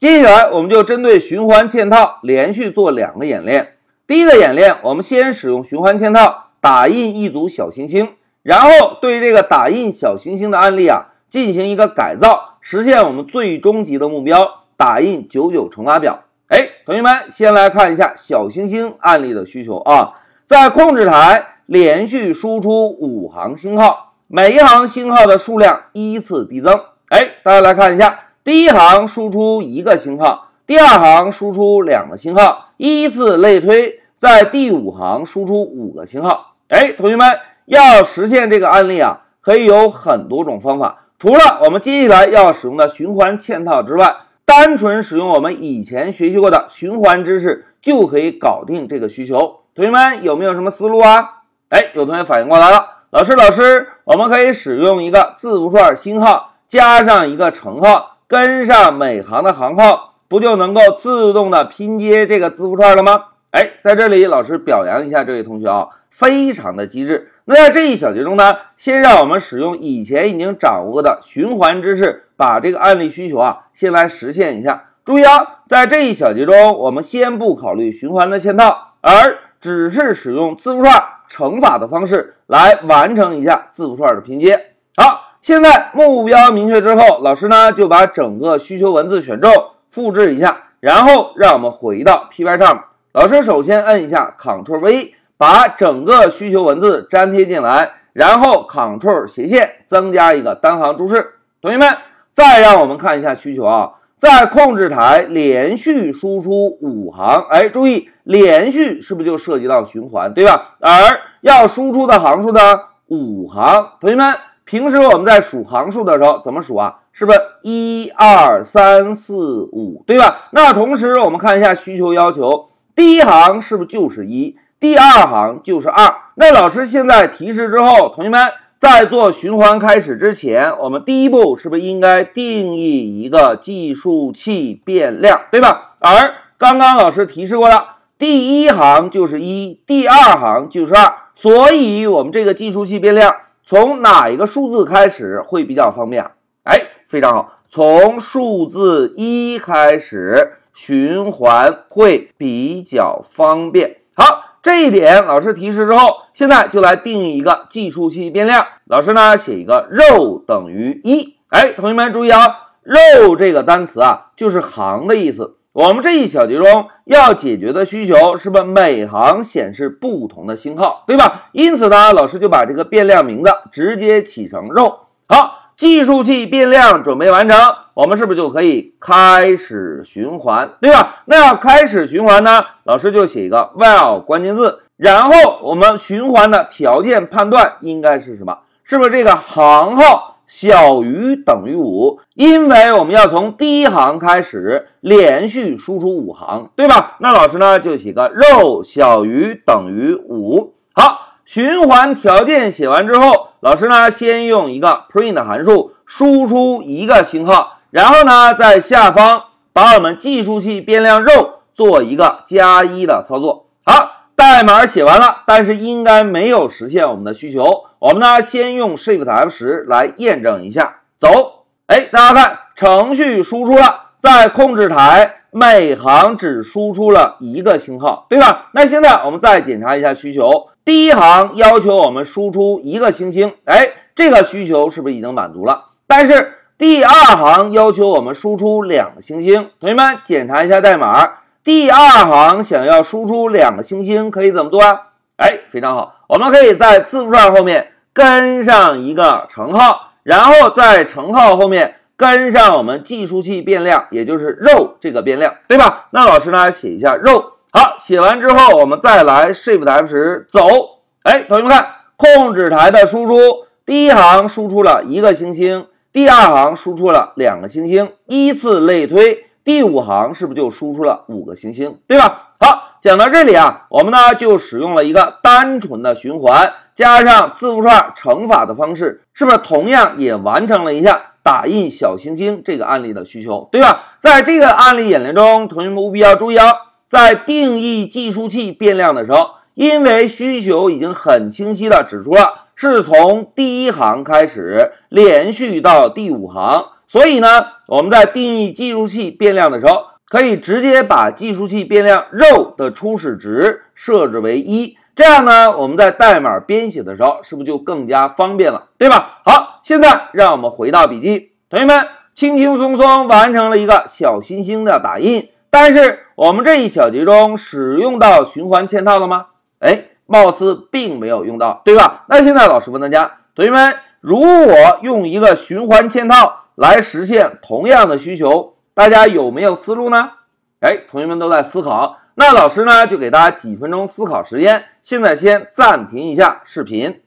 接下来我们就针对循环嵌套连续做两个演练。第一个演练，我们先使用循环嵌套打印一组小行星，然后对这个打印小行星的案例啊进行一个改造，实现我们最终极的目标——打印九九乘法表。哎，同学们，先来看一下小行星案例的需求啊，在控制台连续输出五行星号，每一行星号的数量依次递增。哎，大家来看一下，第一行输出一个星号，第二行输出两个星号，依次类推，在第五行输出五个星号。哎，同学们，要实现这个案例啊，可以有很多种方法，除了我们接下来要使用的循环嵌套之外。单纯使用我们以前学习过的循环知识就可以搞定这个需求，同学们有没有什么思路啊？哎，有同学反应过来了，老师，老师，我们可以使用一个字符串星号加上一个乘号，跟上每行的行号，不就能够自动的拼接这个字符串了吗？哎，在这里，老师表扬一下这位同学啊，非常的机智。那在这一小节中呢，先让我们使用以前已经掌握的循环知识，把这个案例需求啊，先来实现一下。注意啊，在这一小节中，我们先不考虑循环的嵌套，而只是使用字符串乘法的方式来完成一下字符串的拼接。好，现在目标明确之后，老师呢就把整个需求文字选中，复制一下，然后让我们回到 P Y 上。老师首先摁一下 Ctrl V。把整个需求文字粘贴进来，然后 Ctrl 斜线增加一个单行注释。同学们，再让我们看一下需求啊，在控制台连续输出五行，哎，注意连续是不是就涉及到循环，对吧？而要输出的行数呢，五行。同学们，平时我们在数行数的时候怎么数啊？是不是一二三四五，对吧？那同时我们看一下需求要求，第一行是不是就是一？第二行就是二。那老师现在提示之后，同学们在做循环开始之前，我们第一步是不是应该定义一个计数器变量，对吧？而刚刚老师提示过了，第一行就是一，第二行就是二，所以我们这个计数器变量从哪一个数字开始会比较方便？哎，非常好，从数字一开始循环会比较方便。好。这一点老师提示之后，现在就来定义一个计数器变量。老师呢写一个肉等于一。哎，同学们注意啊，肉这个单词啊就是行的意思。我们这一小节中要解决的需求是不是每行显示不同的星号，对吧？因此呢，老师就把这个变量名字直接起成肉。好。计数器变量准备完成，我们是不是就可以开始循环，对吧？那要开始循环呢，老师就写一个 while 关键字，然后我们循环的条件判断应该是什么？是不是这个行号小于等于五？因为我们要从第一行开始连续输出五行，对吧？那老师呢就写个 row 小于等于五。好。循环条件写完之后，老师呢先用一个 print 函数输出一个星号，然后呢在下方把我们计数器变量肉做一个加一的操作。好，代码写完了，但是应该没有实现我们的需求。我们呢先用 Shift F 十来验证一下。走，哎，大家看，程序输出了，在控制台。每行只输出了一个星号，对吧？那现在我们再检查一下需求，第一行要求我们输出一个星星，哎，这个需求是不是已经满足了？但是第二行要求我们输出两个星星，同学们检查一下代码，第二行想要输出两个星星，可以怎么做啊？哎，非常好，我们可以在字符串后面跟上一个乘号，然后在乘号后面。跟上我们计数器变量，也就是肉这个变量，对吧？那老师呢写一下肉。好，写完之后，我们再来 Shift F 十走。哎，同学们看，控制台的输出，第一行输出了一个星星，第二行输出了两个星星，依次类推，第五行是不是就输出了五个星星，对吧？好，讲到这里啊，我们呢就使用了一个单纯的循环，加上字符串乘法的方式，是不是同样也完成了一下？打印小行星这个案例的需求，对吧？在这个案例演练中，同学们务必要注意啊，在定义计数器变量的时候，因为需求已经很清晰的指出了是从第一行开始连续到第五行，所以呢，我们在定义计数器变量的时候，可以直接把计数器变量 row 的初始值设置为一，这样呢，我们在代码编写的时候，是不是就更加方便了，对吧？好，现在让我们回到笔记，同学们轻轻松松完成了一个小星星的打印，但是我们这一小节中使用到循环嵌套了吗？哎。貌似并没有用到，对吧？那现在老师问大家，同学们，如果用一个循环嵌套来实现同样的需求，大家有没有思路呢？哎，同学们都在思考，那老师呢就给大家几分钟思考时间。现在先暂停一下视频。